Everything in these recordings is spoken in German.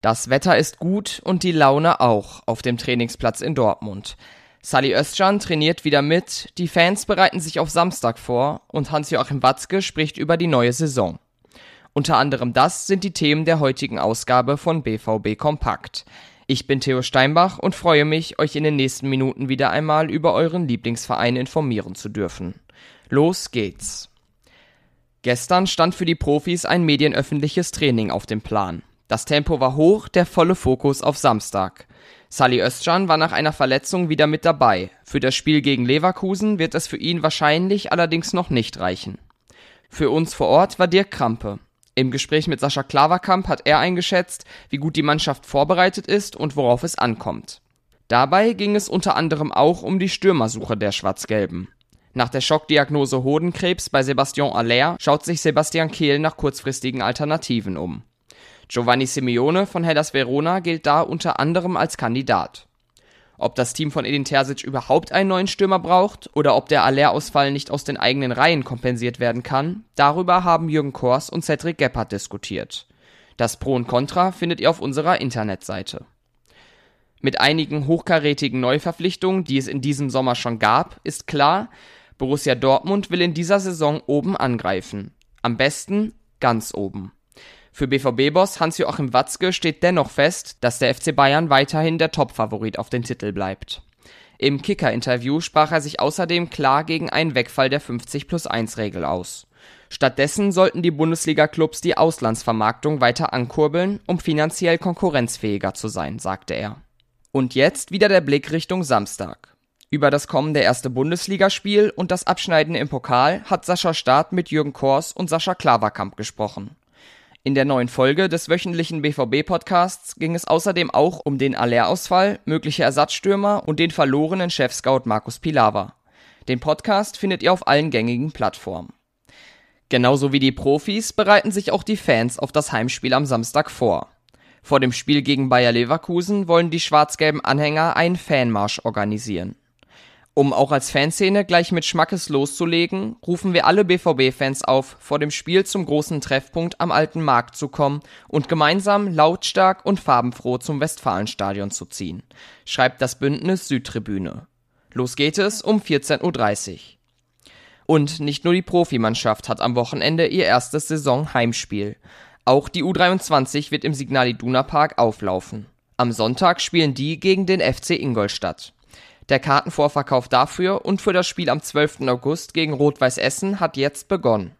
Das Wetter ist gut und die Laune auch auf dem Trainingsplatz in Dortmund. Sally Özcan trainiert wieder mit, die Fans bereiten sich auf Samstag vor und Hans-Joachim Watzke spricht über die neue Saison. Unter anderem das sind die Themen der heutigen Ausgabe von BVB Kompakt. Ich bin Theo Steinbach und freue mich, euch in den nächsten Minuten wieder einmal über euren Lieblingsverein informieren zu dürfen. Los geht's. Gestern stand für die Profis ein medienöffentliches Training auf dem Plan. Das Tempo war hoch, der volle Fokus auf Samstag. Sally Özcan war nach einer Verletzung wieder mit dabei. Für das Spiel gegen Leverkusen wird es für ihn wahrscheinlich allerdings noch nicht reichen. Für uns vor Ort war Dirk Krampe. Im Gespräch mit Sascha Klaverkamp hat er eingeschätzt, wie gut die Mannschaft vorbereitet ist und worauf es ankommt. Dabei ging es unter anderem auch um die Stürmersuche der Schwarz-Gelben. Nach der Schockdiagnose Hodenkrebs bei Sebastian Aller schaut sich Sebastian Kehl nach kurzfristigen Alternativen um. Giovanni Simeone von Hellas Verona gilt da unter anderem als Kandidat. Ob das Team von Edin Terzic überhaupt einen neuen Stürmer braucht oder ob der Aller-Ausfall nicht aus den eigenen Reihen kompensiert werden kann, darüber haben Jürgen Kors und Cedric Gebhardt diskutiert. Das Pro und Contra findet ihr auf unserer Internetseite. Mit einigen hochkarätigen Neuverpflichtungen, die es in diesem Sommer schon gab, ist klar, Borussia Dortmund will in dieser Saison oben angreifen. Am besten ganz oben. Für BVB-Boss Hans-Joachim Watzke steht dennoch fest, dass der FC Bayern weiterhin der Topfavorit auf den Titel bleibt. Im Kicker-Interview sprach er sich außerdem klar gegen einen Wegfall der 50-plus-1-Regel aus. Stattdessen sollten die Bundesliga-Clubs die Auslandsvermarktung weiter ankurbeln, um finanziell konkurrenzfähiger zu sein, sagte er. Und jetzt wieder der Blick Richtung Samstag. Über das kommende erste Bundesligaspiel und das Abschneiden im Pokal hat Sascha Staat mit Jürgen Kors und Sascha Klaverkamp gesprochen. In der neuen Folge des wöchentlichen BVB-Podcasts ging es außerdem auch um den Allerausfall, mögliche Ersatzstürmer und den verlorenen Chefscout Markus Pilawa. Den Podcast findet ihr auf allen gängigen Plattformen. Genauso wie die Profis bereiten sich auch die Fans auf das Heimspiel am Samstag vor. Vor dem Spiel gegen Bayer Leverkusen wollen die schwarz-gelben Anhänger einen Fanmarsch organisieren. Um auch als Fanszene gleich mit Schmackes loszulegen, rufen wir alle BVB-Fans auf, vor dem Spiel zum großen Treffpunkt am Alten Markt zu kommen und gemeinsam lautstark und farbenfroh zum Westfalenstadion zu ziehen, schreibt das Bündnis Südtribüne. Los geht es um 14.30 Uhr. Und nicht nur die Profimannschaft hat am Wochenende ihr erstes Saison-Heimspiel. Auch die U23 wird im Signal Iduna Park auflaufen. Am Sonntag spielen die gegen den FC Ingolstadt. Der Kartenvorverkauf dafür und für das Spiel am 12. August gegen Rot-Weiß Essen hat jetzt begonnen.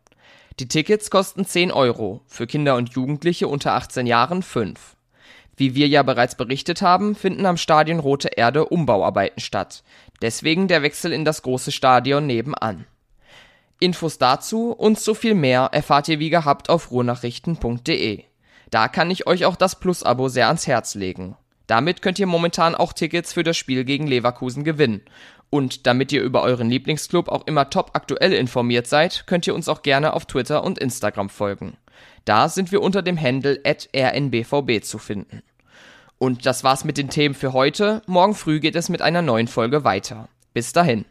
Die Tickets kosten 10 Euro, für Kinder und Jugendliche unter 18 Jahren 5. Wie wir ja bereits berichtet haben, finden am Stadion Rote Erde Umbauarbeiten statt. Deswegen der Wechsel in das große Stadion nebenan. Infos dazu und so viel mehr erfahrt ihr wie gehabt auf ruhrnachrichten.de. Da kann ich euch auch das Plus-Abo sehr ans Herz legen. Damit könnt ihr momentan auch Tickets für das Spiel gegen Leverkusen gewinnen. Und damit ihr über euren Lieblingsclub auch immer top aktuell informiert seid, könnt ihr uns auch gerne auf Twitter und Instagram folgen. Da sind wir unter dem Handle rnbvb zu finden. Und das war's mit den Themen für heute. Morgen früh geht es mit einer neuen Folge weiter. Bis dahin.